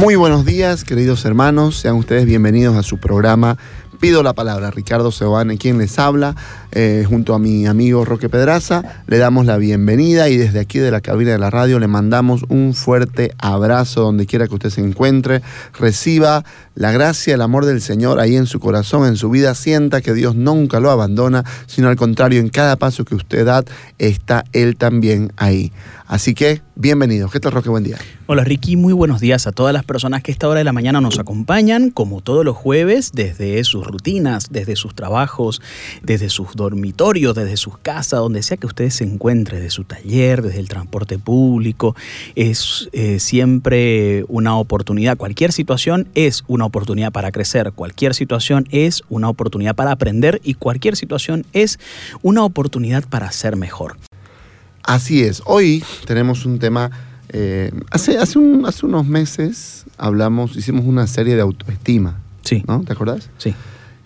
Muy buenos días, queridos hermanos. Sean ustedes bienvenidos a su programa Pido la palabra. Ricardo Sebane, quien les habla, eh, junto a mi amigo Roque Pedraza, le damos la bienvenida y desde aquí de la cabina de la radio le mandamos un fuerte abrazo donde quiera que usted se encuentre. Reciba la gracia, el amor del Señor ahí en su corazón, en su vida. Sienta que Dios nunca lo abandona, sino al contrario, en cada paso que usted da, está Él también ahí. Así que, bienvenidos. ¿Qué tal, Roque? Buen día. Hola, Ricky. Muy buenos días a todas las personas que a esta hora de la mañana nos acompañan, como todos los jueves, desde sus rutinas, desde sus trabajos, desde sus dormitorios, desde sus casas, donde sea que ustedes se encuentren, desde su taller, desde el transporte público. Es eh, siempre una oportunidad. Cualquier situación es una oportunidad para crecer. Cualquier situación es una oportunidad para aprender y cualquier situación es una oportunidad para ser mejor. Así es. Hoy tenemos un tema. eh, hace, hace, un- hace unos meses hablamos, hicimos una serie de autoestima. Sí. ¿No? ¿Te acordás? Sí.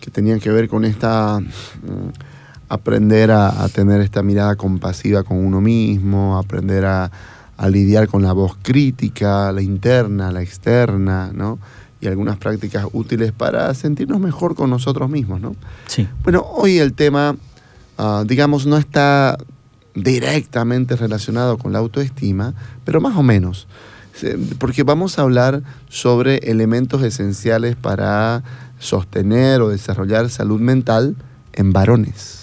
Que tenían que ver con esta. mm, aprender a, a tener esta mirada compasiva con uno mismo, aprender a, a lidiar con la voz crítica, la interna, la externa, ¿no? Y algunas prácticas útiles para sentirnos mejor con nosotros mismos, ¿no? Sí. Bueno, hoy el tema, ah, digamos, no está directamente relacionado con la autoestima, pero más o menos. Porque vamos a hablar sobre elementos esenciales para sostener o desarrollar salud mental en varones.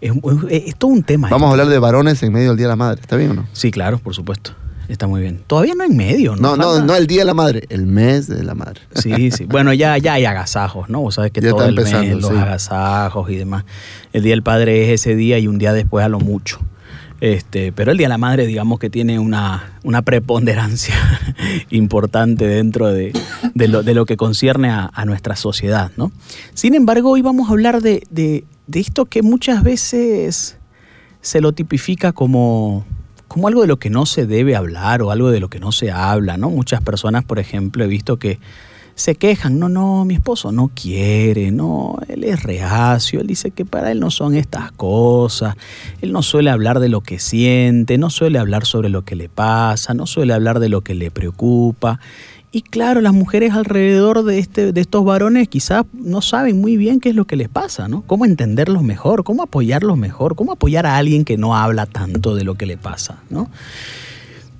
Es, es- es todo un tema. Vamos a esto. hablar de varones en medio del Día de la Madre, ¿está bien o no? Sí, claro, por supuesto. Está muy bien. Todavía no en medio, ¿no? No, no, no el Día de la Madre, el mes de la Madre. Sí, sí. Bueno, ya, ya hay agasajos, ¿no? Vos sabés que Ya todo está el mes, los sí. agasajos y demás. El Día del Padre es ese día y un día después a lo mucho. Este, pero el Día de la Madre, digamos que tiene una, una preponderancia importante dentro de, de lo, de lo que concierne a, a nuestra sociedad, ¿no? Sin embargo, hoy vamos a hablar de, de- de esto que muchas veces se lo tipifica como, como algo de lo que no se debe hablar o algo de lo que no se habla, ¿no? Muchas personas, por ejemplo, he visto que se quejan, no, no, mi esposo no quiere, no, él es reacio, él dice que para él no son estas cosas, él no suele hablar de lo que siente, no suele hablar sobre lo que le pasa, no suele hablar de lo que le preocupa. Y claro, las mujeres alrededor de, este, de estos varones quizás no saben muy bien qué es lo que les pasa, ¿no? Cómo entenderlos mejor, cómo apoyarlos mejor, cómo apoyar a alguien que no habla tanto de lo que le pasa, ¿no?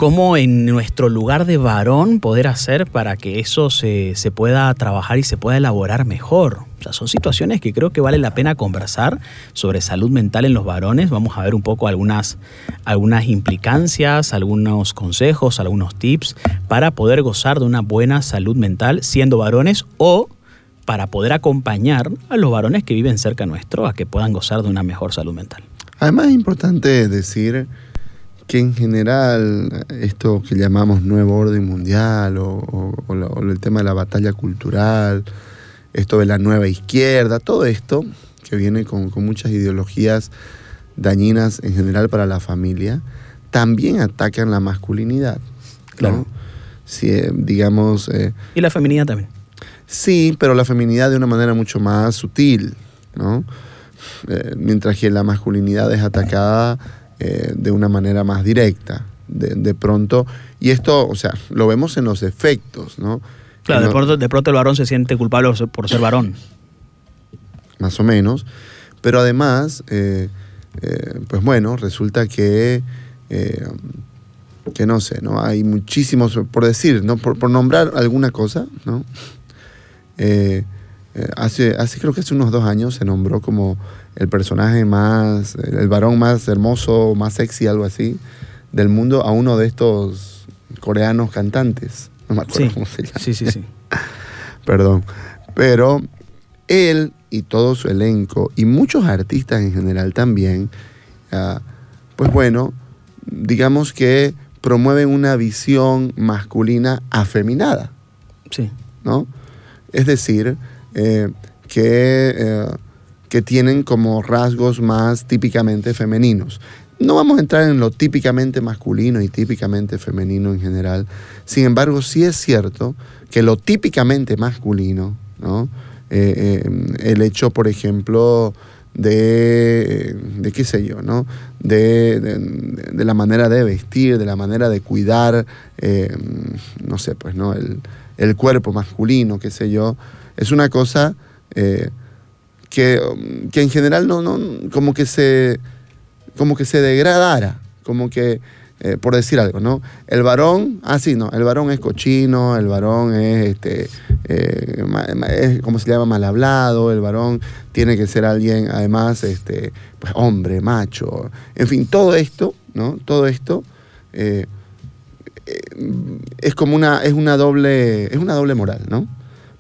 Cómo en nuestro lugar de varón poder hacer para que eso se, se pueda trabajar y se pueda elaborar mejor. O sea, son situaciones que creo que vale la pena conversar sobre salud mental en los varones. Vamos a ver un poco algunas, algunas implicancias, algunos consejos, algunos tips para poder gozar de una buena salud mental siendo varones o para poder acompañar a los varones que viven cerca nuestro a que puedan gozar de una mejor salud mental. Además es importante decir que en general esto que llamamos nuevo orden mundial o, o- o la- o el tema de la batalla cultural, esto de la nueva izquierda, todo esto que viene con, con muchas ideologías dañinas en general para la familia, también atacan la masculinidad. ¿no? Claro. Si, eh, digamos, eh, Y la feminidad también. Sí, pero la feminidad de una manera mucho más sutil, ¿no? Eh, mientras que la masculinidad es atacada eh, de una manera más directa, de, de pronto. Y esto, o sea, lo vemos en los efectos, ¿no? Claro, de pronto, de pronto el varón se siente culpable por ser varón. más o menos. Pero además, eh, eh, pues bueno, resulta que, que no sé, ¿no? Hay muchísimos, por decir, ¿no? Por, por nombrar alguna cosa, ¿no? Hace, hace, creo que hace unos dos años se nombró como el personaje más, el varón más hermoso, más sexy, algo así, del mundo a uno de estos coreanos cantantes. No me acuerdo Sí, cómo se llama. sí, sí, sí. Perdón. Pero él y todo su elenco, y muchos artistas en general también, ah, pues bueno, digamos que promueven una visión masculina afeminada. Sí. ¿no? Es decir, eh, que, eh, que tienen como rasgos más típicamente femeninos. No vamos a entrar en lo típicamente masculino y típicamente femenino en general. Sin embargo, sí es cierto que lo típicamente masculino, ¿no? Eh, el hecho, por ejemplo, de, qué sé yo, ¿no? De, de, la manera de vestir, de la manera de cuidar, no sé, pues, ¿no? El, el cuerpo masculino, qué sé yo, es una cosa eh, que, que, en general no, no, como que se, como que se degradara, como que, eh, por decir algo, ¿no? El varón, ah, sí, no, el varón es cochino, el varón es, este, eh, es como se llama, mal hablado, el varón tiene que ser alguien, además, este, pues hombre, macho, en fin, todo esto, ¿no? Todo esto es como una, es una doble, es una doble moral, ¿no?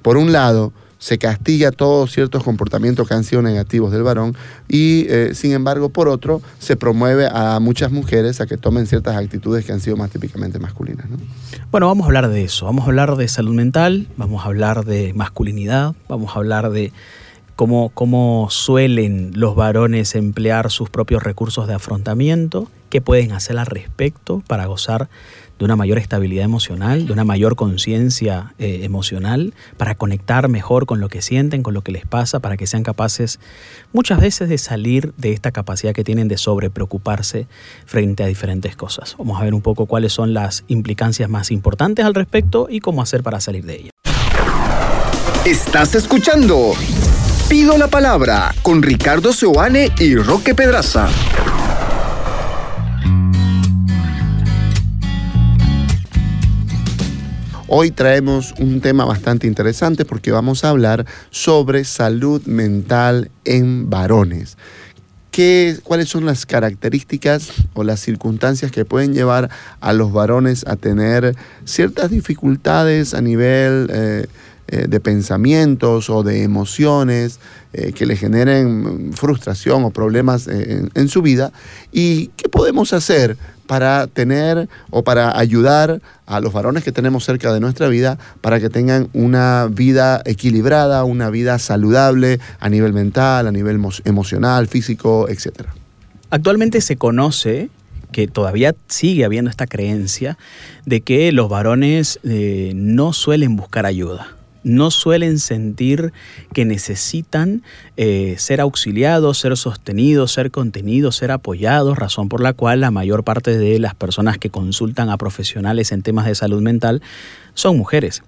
Por un lado, se castiga todos ciertos comportamientos que han sido negativos del varón y, eh, sin embargo, por otro, se promueve a muchas mujeres a que tomen ciertas actitudes que han sido más típicamente masculinas. ¿no? Bueno, vamos a hablar de eso, vamos a hablar de salud mental, vamos a hablar de masculinidad, vamos a hablar de cómo, cómo suelen los varones emplear sus propios recursos de afrontamiento, qué pueden hacer al respecto para gozar de una mayor estabilidad emocional, de una mayor conciencia eh, emocional, para conectar mejor con lo que sienten, con lo que les pasa, para que sean capaces muchas veces de salir de esta capacidad que tienen de sobrepreocuparse frente a diferentes cosas. Vamos a ver un poco cuáles son las implicancias más importantes al respecto y cómo hacer para salir de ellas. Estás escuchando Pido la palabra con Ricardo Seoane y Roque Pedraza. Hoy traemos un tema bastante interesante porque vamos a hablar sobre salud mental en varones. ¿Qué, ¿Cuáles son las características o las circunstancias que pueden llevar a los varones a tener ciertas dificultades a nivel eh, eh, de pensamientos o de emociones eh, que le generen frustración o problemas en, en su vida? ¿Y qué podemos hacer para tener o para ayudar a los varones que tenemos cerca de nuestra vida para que tengan una vida equilibrada, una vida saludable a nivel mental, a nivel emocional, físico, etc. Actualmente se conoce que todavía sigue habiendo esta creencia de que los varones eh, no suelen buscar ayuda no suelen sentir que necesitan eh, ser auxiliados, ser sostenidos, ser contenidos, ser apoyados, razón por la cual la mayor parte de las personas que consultan a profesionales en temas de salud mental son mujeres.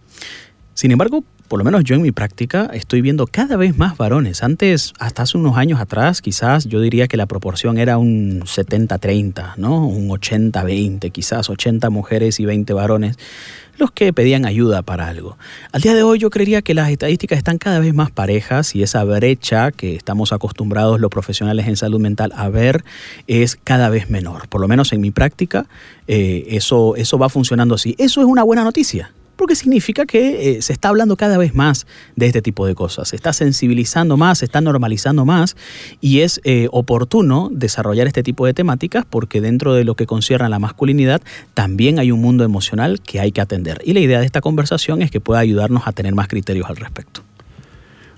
Sin embargo, por lo menos yo en mi práctica estoy viendo cada vez más varones. Antes, hasta hace unos años atrás, quizás yo diría que la proporción era un 70-30, ¿no? Un 80-20, quizás 80 mujeres y 20 varones los que pedían ayuda para algo. Al día de hoy yo creería que las estadísticas están cada vez más parejas y esa brecha que estamos acostumbrados los profesionales en salud mental a ver es cada vez menor. Por lo menos en mi práctica eh, eso, eso va funcionando así. Eso es una buena noticia porque significa que eh, se está hablando cada vez más de este tipo de cosas, se está sensibilizando más, se está normalizando más y es eh, oportuno desarrollar este tipo de temáticas porque dentro de lo que concierne a la masculinidad también hay un mundo emocional que hay que atender. Y la idea de esta conversación es que pueda ayudarnos a tener más criterios al respecto.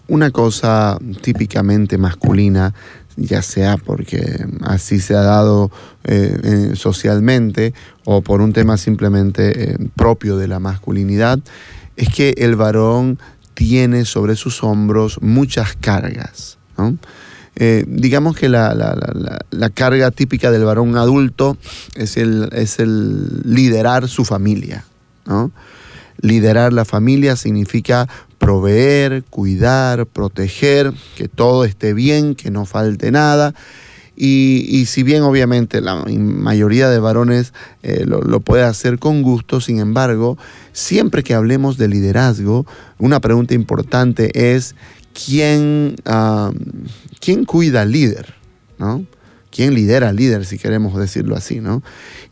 Una cosa típicamente masculina ya sea porque así se ha dado eh, socialmente o por un tema simplemente eh, propio de la masculinidad, es que el varón tiene sobre sus hombros muchas cargas. Eh, digamos que la, carga típica del varón adulto es el, es el liderar su familia. Liderar la familia significa proveer, cuidar, proteger, que todo esté bien, que no falte nada. Y, si bien obviamente la mayoría de varones eh, lo, puede hacer con gusto, sin embargo, siempre que hablemos de liderazgo, una pregunta importante es quién, ¿quién cuida al líder, ¿no? ¿Quién lidera al líder, si queremos decirlo así, ¿no?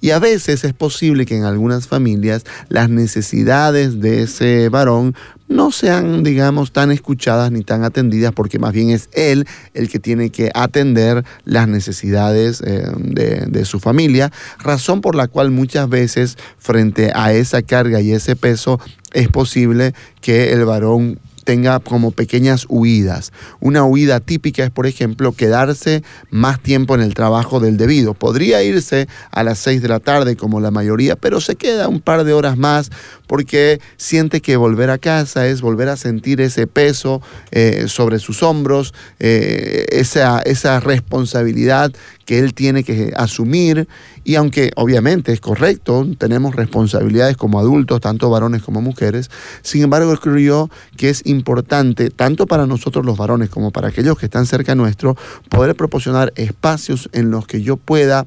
Y a veces es posible que en algunas familias las necesidades de ese varón no sean, digamos, tan escuchadas ni tan atendidas, porque más bien es él el que tiene que atender las necesidades eh, de, de su familia, razón por la cual muchas veces frente a esa carga y ese peso es posible que el varón tenga como pequeñas huidas. Una huida típica es, por ejemplo, quedarse más tiempo en el trabajo del debido. Podría irse a las 6 de la tarde como la mayoría, pero se queda un par de horas más porque siente que volver a casa es volver a sentir ese peso eh, sobre sus hombros, eh, esa, esa responsabilidad que él tiene que asumir. Y aunque obviamente es correcto, tenemos responsabilidades como adultos, tanto varones como mujeres, sin embargo creo que es importante, tanto para nosotros los varones como para aquellos que están cerca nuestro, poder proporcionar espacios en los que yo pueda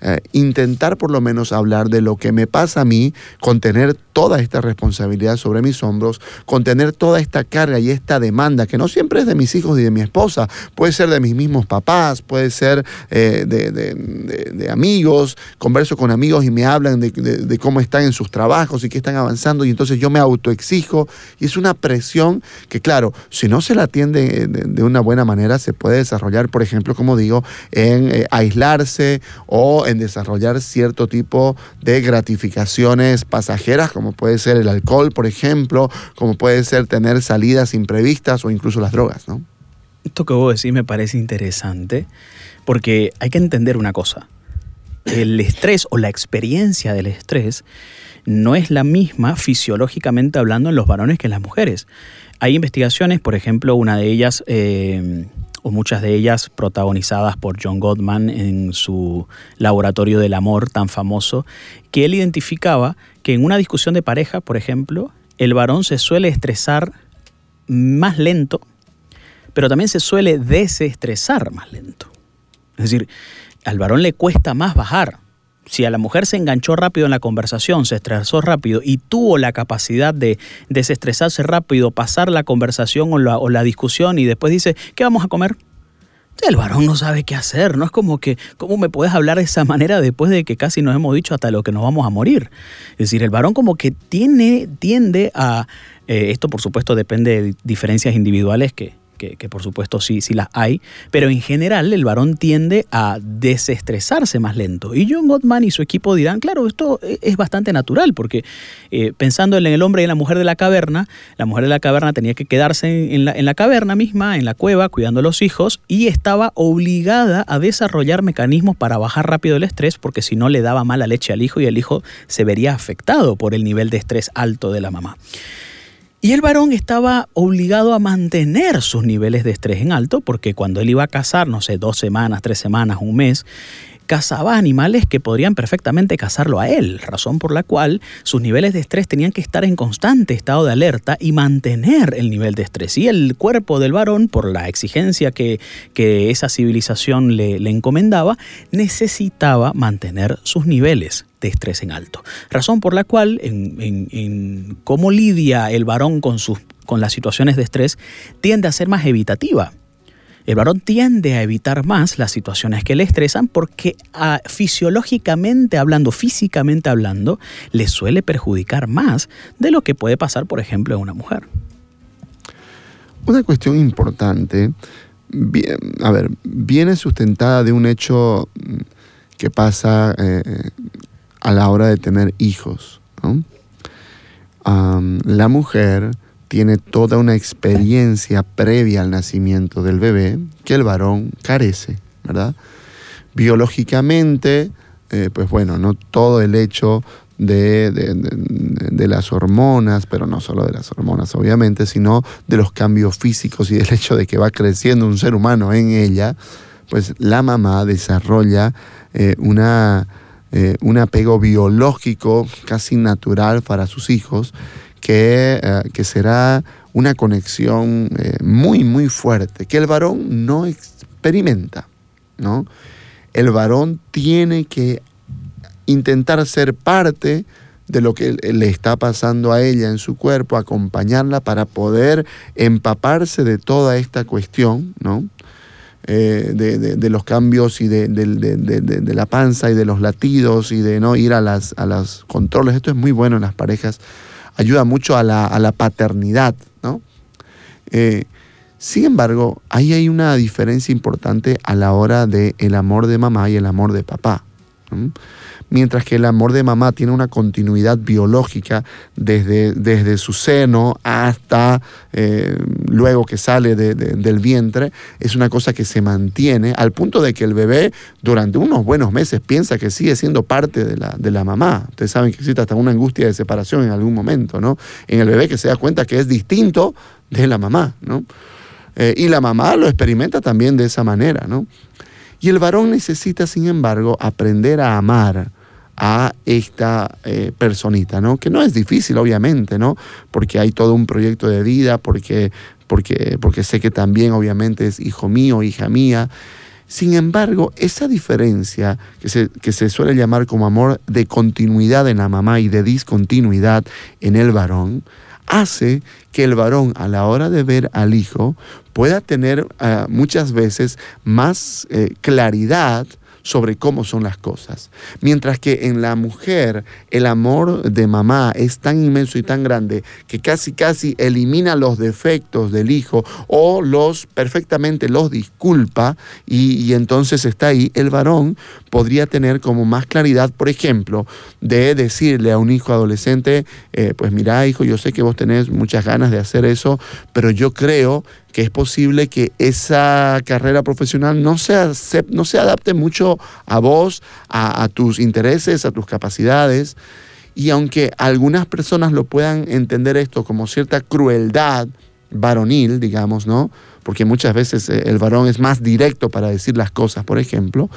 eh, intentar por lo menos hablar de lo que me pasa a mí, contener toda esta responsabilidad sobre mis hombros, contener toda esta carga y esta demanda, que no siempre es de mis hijos y de mi esposa, puede ser de mis mismos papás, puede ser eh, de, amigos, converso con amigos y me hablan de, cómo están en sus trabajos y que están avanzando y entonces yo me autoexijo y es una presión que claro, si no se la atiende de, una buena manera, se puede desarrollar, por ejemplo, como digo, en eh, aislarse o en desarrollar cierto tipo de gratificaciones pasajeras, como puede ser el alcohol, por ejemplo, como puede ser tener salidas imprevistas o incluso las drogas, ¿no? Esto que vos decís me parece interesante porque hay que entender una cosa. El estrés o la experiencia del estrés no es la misma fisiológicamente hablando en los varones que en las mujeres. Hay investigaciones, por ejemplo, una de ellas eh, muchas de ellas protagonizadas por John Gottman en su Laboratorio del Amor tan famoso, que él identificaba que en una discusión de pareja, por ejemplo, el varón se suele estresar más lento, pero también se suele desestresar más lento. Es decir, al varón le cuesta más bajar si a la mujer se enganchó rápido en la conversación, se estresó rápido y tuvo la capacidad de desestresarse rápido, pasar la conversación o la, discusión y después dice, ¿qué vamos a comer? El varón no sabe qué hacer, no es como que, ¿cómo me puedes hablar de esa manera después de que casi nos hemos dicho hasta lo que nos vamos a morir? Es decir, el varón como que tiene, tiende a, eh, esto por supuesto depende de diferencias individuales que, que, por supuesto sí, sí las hay, pero en general el varón tiende a desestresarse más lento. Y John Gottman y su equipo dirán, claro, esto e, es bastante natural, porque eh, pensando en el hombre y en la mujer de la caverna, la mujer de la caverna tenía que quedarse en la, en la caverna misma, en la cueva, cuidando a los hijos, y estaba obligada a desarrollar mecanismos para bajar rápido el estrés, porque si no le daba mala leche al hijo y el hijo se vería afectado por el nivel de estrés alto de la mamá. Y el varón estaba obligado a mantener sus niveles de estrés en alto porque cuando él iba a cazar, no sé, dos semanas, tres semanas, un mes, cazaba animales que podrían perfectamente cazarlo a él, razón por la cual sus niveles de estrés tenían que estar en constante estado de alerta y mantener el nivel de estrés. Y el cuerpo del varón, por la exigencia que, que esa civilización le, le encomendaba, necesitaba mantener sus niveles de estrés en alto. Razón por la cual, en, cómo lidia el varón con, sus, con las situaciones de estrés, tiende a ser más evitativa. El varón tiende a evitar más las situaciones que le estresan porque ah, fisiológicamente hablando, físicamente hablando, le suele perjudicar más de lo que puede pasar, por ejemplo, en una mujer. Una cuestión importante, a ver, viene sustentada de un hecho que pasa eh, a la hora de tener hijos. la mujer tiene toda una experiencia previa al nacimiento del bebé que el varón carece, ¿verdad? Biológicamente, eh, pues bueno, no todo el hecho de, las hormonas, pero no solo de las hormonas, obviamente, sino de los cambios físicos y del hecho de que va creciendo un ser humano en ella, pues la mamá desarrolla eh, una eh, un apego biológico casi natural para sus hijos, que, eh, que será una conexión eh, muy, muy fuerte, que el varón no experimenta. ¿no? El varón tiene que intentar ser parte de lo que le está pasando a ella en su cuerpo, acompañarla para poder empaparse de toda esta cuestión, ¿no? Eh, de, los cambios y de, la panza y de los latidos y de no ir a las, a controles. Esto es muy bueno en las parejas ayuda mucho a la, paternidad, ¿no? Eh, sin embargo, ahí hay una diferencia importante a la hora del el amor de mamá y el amor de papá mientras que el amor de mamá tiene una continuidad biológica desde, desde su seno hasta eh, luego que sale del vientre, es una cosa que se mantiene al punto de que el bebé durante unos buenos meses piensa que sigue siendo parte de la, de la mamá. Ustedes saben que existe hasta una angustia de separación en algún momento, ¿no? En el bebé que se da cuenta que es distinto de la mamá, ¿no? Eh, y la mamá lo experimenta también de esa manera, ¿no? Y el varón necesita, sin embargo, aprender a amar a esta eh, personita, ¿no? Que no es difícil, obviamente, ¿no? Porque hay todo un proyecto de vida, porque, porque, porque sé que también, obviamente, es hijo mío, hija mía. Sin embargo, esa diferencia que se, que se suele llamar como amor de continuidad en la mamá y de discontinuidad en el varón, hace que el varón a la hora de ver al hijo pueda tener ah, muchas veces más eh, claridad sobre cómo son las cosas. Mientras que en la mujer el amor de mamá es tan inmenso y tan grande que casi casi elimina los defectos del hijo o los perfectamente los disculpa y, entonces está ahí, el varón podría tener como más claridad, por ejemplo, de decirle a un hijo adolescente, eh, pues mira hijo, yo sé que vos tenés muchas ganas de hacer eso, pero yo creo que es posible que esa carrera profesional no se, no se adapte mucho a vos, a, tus intereses, a tus capacidades. Y aunque algunas personas lo puedan entender esto como cierta crueldad varonil, digamos, ¿no? Porque muchas veces eh, el varón es más directo para decir las cosas, por ejemplo,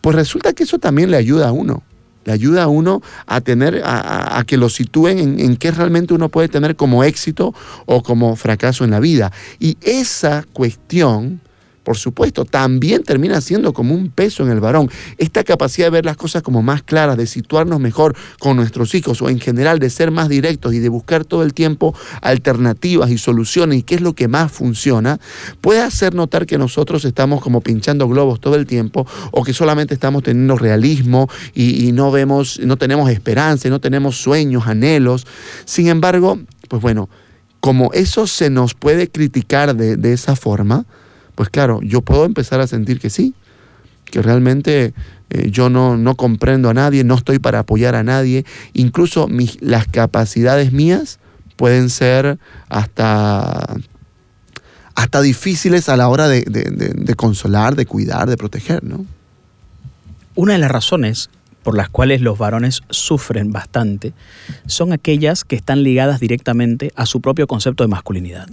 pues resulta que eso también le ayuda a uno le ayuda a uno a tener, a, que lo sitúen en, en, qué realmente uno puede tener como éxito o como fracaso en la vida. Y esa cuestión por supuesto, también termina siendo como un peso en el varón. Esta capacidad de ver las cosas como más claras, de situarnos mejor con nuestros hijos o en general de ser más directos y de buscar todo el tiempo alternativas y soluciones y qué es lo que más funciona, puede hacer notar que nosotros estamos como pinchando globos todo el tiempo o que solamente estamos teniendo realismo y, no vemos, no tenemos esperanza, no tenemos sueños, anhelos. Sin embargo, pues bueno, como eso se nos puede criticar de, de esa forma, pues claro, yo puedo empezar a sentir que sí, que realmente eh, yo no, no, comprendo a nadie, no estoy para apoyar a nadie, incluso las capacidades mías pueden ser hasta, hasta difíciles a la hora de, de consolar, de cuidar, de proteger, ¿no? Una de las razones por las cuales los varones sufren bastante son aquellas que están ligadas directamente a su propio concepto de masculinidad.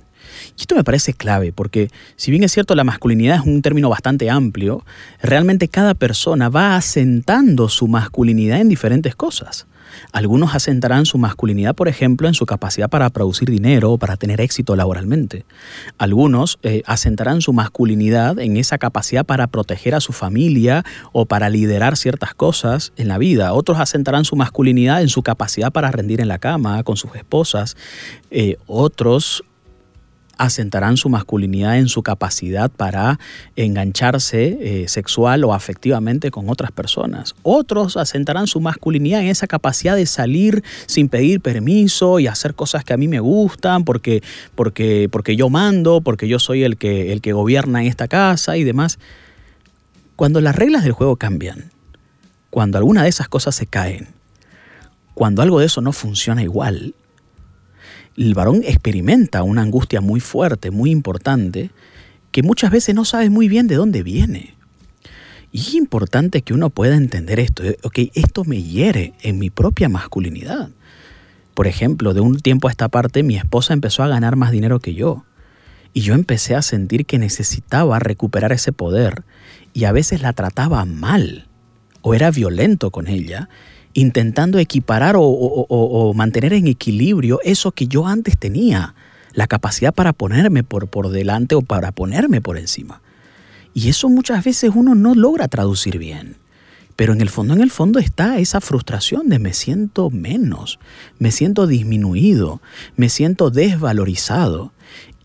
Y esto me parece clave, porque si bien es cierto la masculinidad es un término bastante amplio, realmente cada persona va asentando su masculinidad en diferentes cosas. Algunos asentarán su masculinidad, por ejemplo, en su capacidad para producir dinero o para tener éxito laboralmente. Algunos eh, asentarán su masculinidad en esa capacidad para proteger a su familia o para liderar ciertas cosas en la vida. Otros asentarán su masculinidad en su capacidad para rendir en la cama con sus esposas. Eh, otros asentarán su masculinidad en su capacidad para engancharse eh, sexual o afectivamente con otras personas. Otros asentarán su masculinidad en esa capacidad de salir sin pedir permiso y hacer cosas que a mí me gustan porque, porque, porque yo mando, porque yo soy el que, el que gobierna en esta casa y demás. Cuando las reglas del juego cambian, cuando alguna de esas cosas se caen, cuando algo de eso no funciona igual, el varón experimenta una angustia muy fuerte, muy importante, que muchas veces no sabe muy bien de dónde viene. Y es importante que uno pueda entender esto. Eh, ok, esto me hiere en mi propia masculinidad. Por ejemplo, de un tiempo a esta parte, mi esposa empezó a ganar más dinero que yo. Y yo empecé a sentir que necesitaba recuperar ese poder. Y a veces la trataba mal. O era violento con ella intentando equiparar o, mantener en equilibrio eso que yo antes tenía, la capacidad para ponerme por, por delante o para ponerme por encima. Y eso muchas veces uno no logra traducir bien. Pero en el fondo, en el fondo está esa frustración de me siento menos, me siento disminuido, me siento desvalorizado.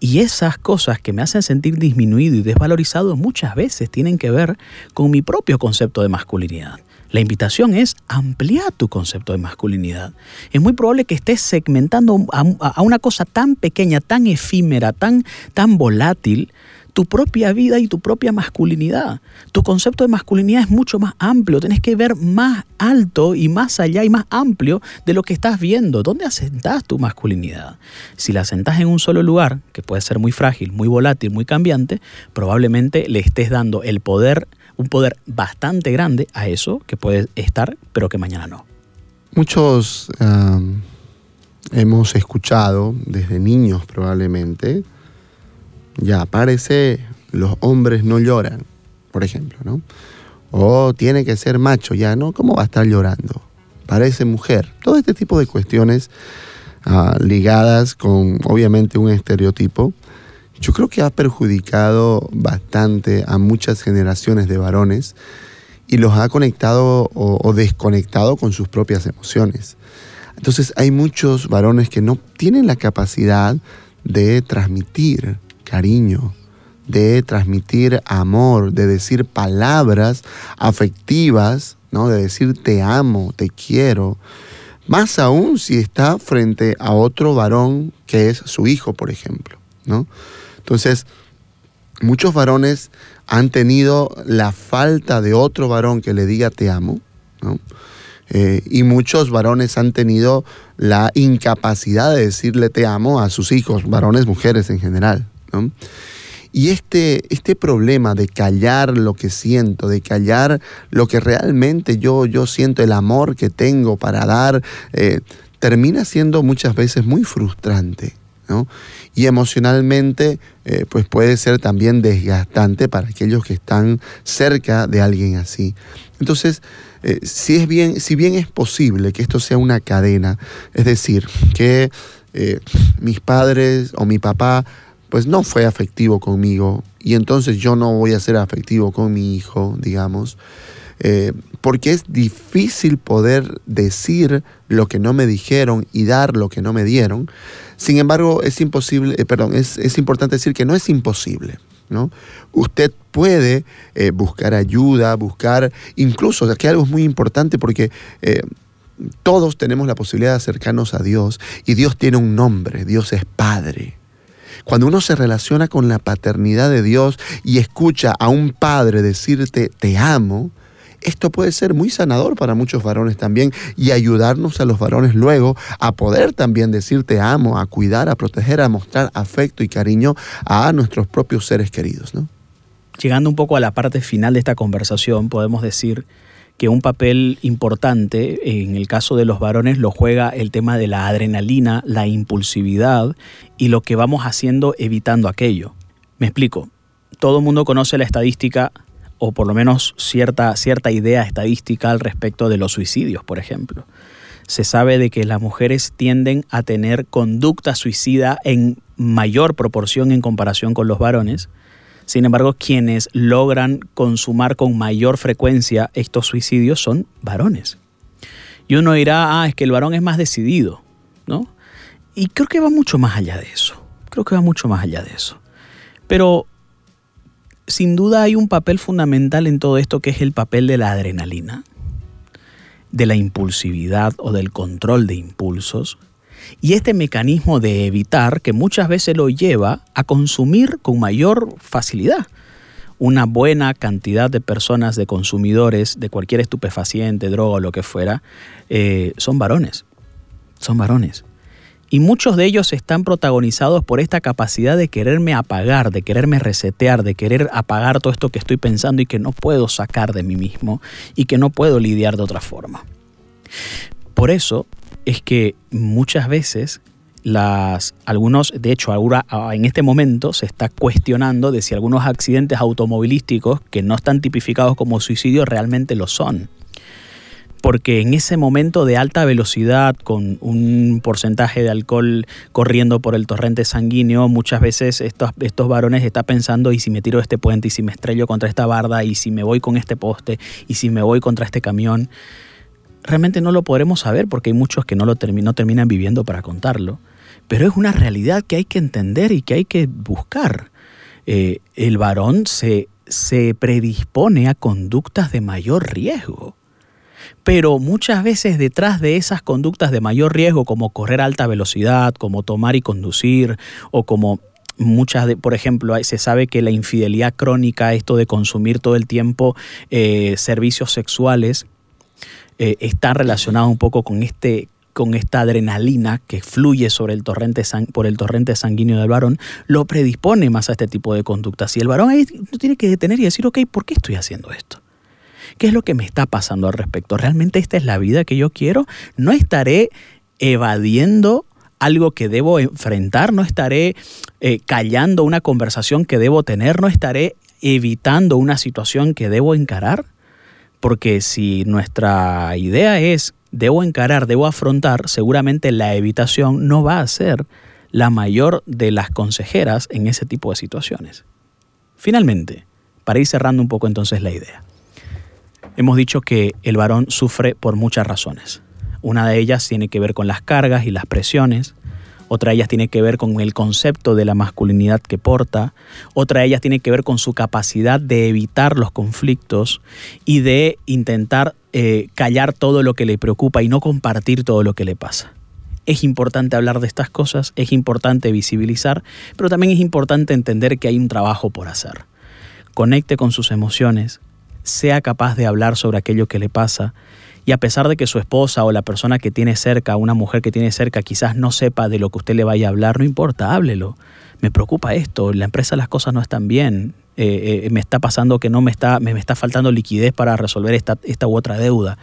Y esas cosas que me hacen sentir disminuido y desvalorizado muchas veces tienen que ver con mi propio concepto de masculinidad. La invitación es ampliar tu concepto de masculinidad. Es muy probable que estés segmentando a, una cosa tan pequeña, tan efímera, tan, tan volátil, tu propia vida y tu propia masculinidad. Tu concepto de masculinidad es mucho más amplio, tienes que ver más alto y más allá y más amplio de lo que estás viendo. ¿Dónde asentas tu masculinidad? Si la asentas en un solo lugar, que puede ser muy frágil, muy volátil, muy cambiante, probablemente le estés dando el poder, un poder bastante grande a eso que puede estar, pero que mañana no. Muchos hemos escuchado desde niños probablemente, ya parece los hombres no lloran, por ejemplo, ¿no? O tiene que ser macho, ya, ¿no? ¿Cómo va a estar llorando? Parece mujer. Todo este tipo de cuestiones ah, ligadas con, obviamente, un estereotipo, yo creo que ha perjudicado bastante a muchas generaciones de varones y los ha conectado o desconectado con sus propias emociones. Entonces hay muchos varones que no tienen la capacidad de transmitir cariño, de transmitir amor, de decir palabras afectivas, ¿no? De decir te amo, te quiero. Más aún si está frente a otro varón que es su hijo, por ejemplo, ¿no? Entonces, muchos varones han tenido la falta de otro varón que le diga te amo, ¿no? Eh, y muchos varones han tenido la incapacidad de decirle te amo a sus hijos, varones, mujeres en general. Y este, este problema de callar lo que siento, de callar lo que realmente yo, yo siento, el amor que tengo para dar, eh, termina siendo muchas veces muy frustrante. Y emocionalmente, eh, pues puede ser también desgastante para aquellos que están cerca de alguien así. Entonces, eh, si, es bien, si bien es posible que esto sea una cadena, es decir, que mis padres o mi papá pues no fue afectivo conmigo y entonces yo no voy a ser afectivo con mi hijo, digamos, eh, porque es difícil poder decir lo que no me dijeron y dar lo que no me dieron. Sin embargo, es imposible, eh, perdón, es, importante decir que no es imposible. ¿no? Usted puede eh, buscar ayuda, buscar, incluso, aquí algo es muy importante porque todos tenemos la posibilidad de acercarnos a Dios y Dios tiene un nombre, Dios es Padre. Cuando uno se relaciona con la paternidad de Dios y escucha a un padre decirte te amo, esto puede ser muy sanador para muchos varones también y ayudarnos a los varones luego a poder también decir te amo, a cuidar, a proteger, a mostrar afecto y cariño a nuestros propios seres queridos. ¿no? Llegando un poco a la parte final de esta conversación, podemos decir que un papel importante en el caso de los varones lo juega el tema de la adrenalina, la impulsividad y lo que vamos haciendo evitando aquello. Me explico. Todo el mundo conoce la estadística o por lo menos cierta, cierta idea estadística al respecto de los suicidios, por ejemplo. Se sabe de que las mujeres tienden a tener conducta suicida en mayor proporción en comparación con los varones sin embargo, quienes logran consumar con mayor frecuencia estos suicidios son varones. Y uno dirá, ah, es que el varón es más decidido, ¿no? Y creo que va mucho más allá de eso. Creo que va mucho más allá de eso. Pero sin duda hay un papel fundamental en todo esto que es el papel de la adrenalina, de la impulsividad o del control de impulsos, y este mecanismo de evitar que muchas veces lo lleva a consumir con mayor facilidad. Una buena cantidad de personas, de consumidores de cualquier estupefaciente, droga o lo que fuera, eh, son varones. Son varones. Y muchos de ellos están protagonizados por esta capacidad de quererme apagar, de quererme resetear, de querer apagar todo esto que estoy pensando y que no puedo sacar de mí mismo y que no puedo lidiar de otra forma. Por eso es que muchas veces las algunos de hecho ahora en este momento se está cuestionando de si algunos accidentes automovilísticos que no están tipificados como suicidio realmente lo son porque en ese momento de alta velocidad, con un porcentaje de alcohol corriendo por el torrente sanguíneo, muchas veces estos, estos varones están pensando, ¿y si me tiro este puente? ¿Y si me estrello contra esta barda? ¿Y si me voy con este poste? ¿Y si me voy contra este camión? realmente no lo podremos saber porque hay muchos que no lo terminan viviendo para contarlo. pero es una realidad que hay que entender y que hay que buscar. Eh, el varón se, se predispone a conductas de mayor riesgo. Pero muchas veces detrás de esas conductas de mayor riesgo, como correr a alta velocidad, como tomar y conducir, o como muchas de, por ejemplo, se sabe que la infidelidad crónica, esto de consumir todo el tiempo eh, servicios sexuales, eh, está relacionado un poco con este con esta adrenalina que fluye sobre el torrente por el torrente sanguíneo del varón, lo predispone más a este tipo de conductas. Y el varón ahí tiene que detener y decir, ok, ¿por qué estoy haciendo esto? ¿Qué es lo que me está pasando al respecto? ¿Realmente esta es la vida que yo quiero? ¿No estaré evadiendo algo que debo enfrentar? ¿No estaré eh, callando una conversación que debo tener? ¿No estaré evitando una situación que debo encarar? Porque si nuestra idea es debo encarar, debo afrontar, seguramente la evitación no va a ser la mayor de las consejeras en ese tipo de situaciones. Finalmente, para ir cerrando un poco entonces la idea, hemos dicho que el varón sufre por muchas razones. Una de ellas tiene que ver con las cargas y las presiones, otra de ellas tiene que ver con el concepto de la masculinidad que porta, otra de ellas tiene que ver con su capacidad de evitar los conflictos y de intentar eh, callar todo lo que le preocupa y no compartir todo lo que le pasa. Es importante hablar de estas cosas, es importante visibilizar, pero también es importante entender que hay un trabajo por hacer. Conecte con sus emociones, sea capaz de hablar sobre aquello que le pasa y a pesar de que su esposa o la persona que tiene cerca, una mujer que tiene cerca, quizás no sepa de lo que usted le vaya a hablar, no importa, háblelo. Me preocupa esto, la empresa las cosas no están bien, eh, eh, me está pasando que no me está, me, está faltando liquidez para resolver esta, esta u otra deuda.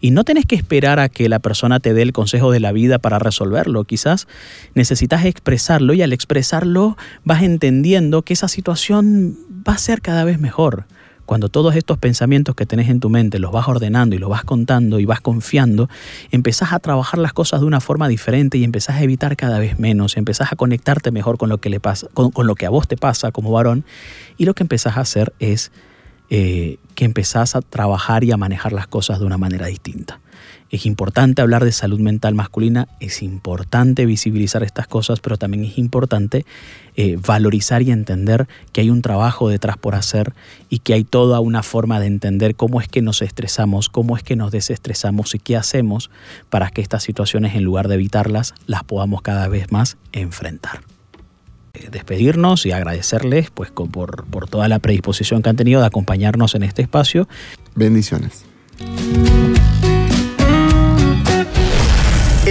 Y no tenés que esperar a que la persona te dé el consejo de la vida para resolverlo. Quizás necesitas expresarlo y al expresarlo vas entendiendo que esa situación va a ser cada vez mejor. Cuando todos estos pensamientos que tenés en tu mente los vas ordenando y los vas contando y vas confiando, empezás a trabajar las cosas de una forma diferente y empezás a evitar cada vez menos, empezás a conectarte mejor con lo que, le pasa, con, lo que a vos te pasa como varón y lo que empezás a hacer es eh, que empezás a trabajar y a manejar las cosas de una manera distinta. Es importante hablar de salud mental masculina, es importante visibilizar estas cosas, pero también es importante eh, valorizar y entender que hay un trabajo detrás por hacer y que hay toda una forma de entender cómo es que nos estresamos, cómo es que nos desestresamos y qué hacemos para que estas situaciones, en lugar de evitarlas, las podamos cada vez más enfrentar eh, despedirnos y agradecerles pues, por, por toda la predisposición que han tenido de acompañarnos en este espacio. Bendiciones.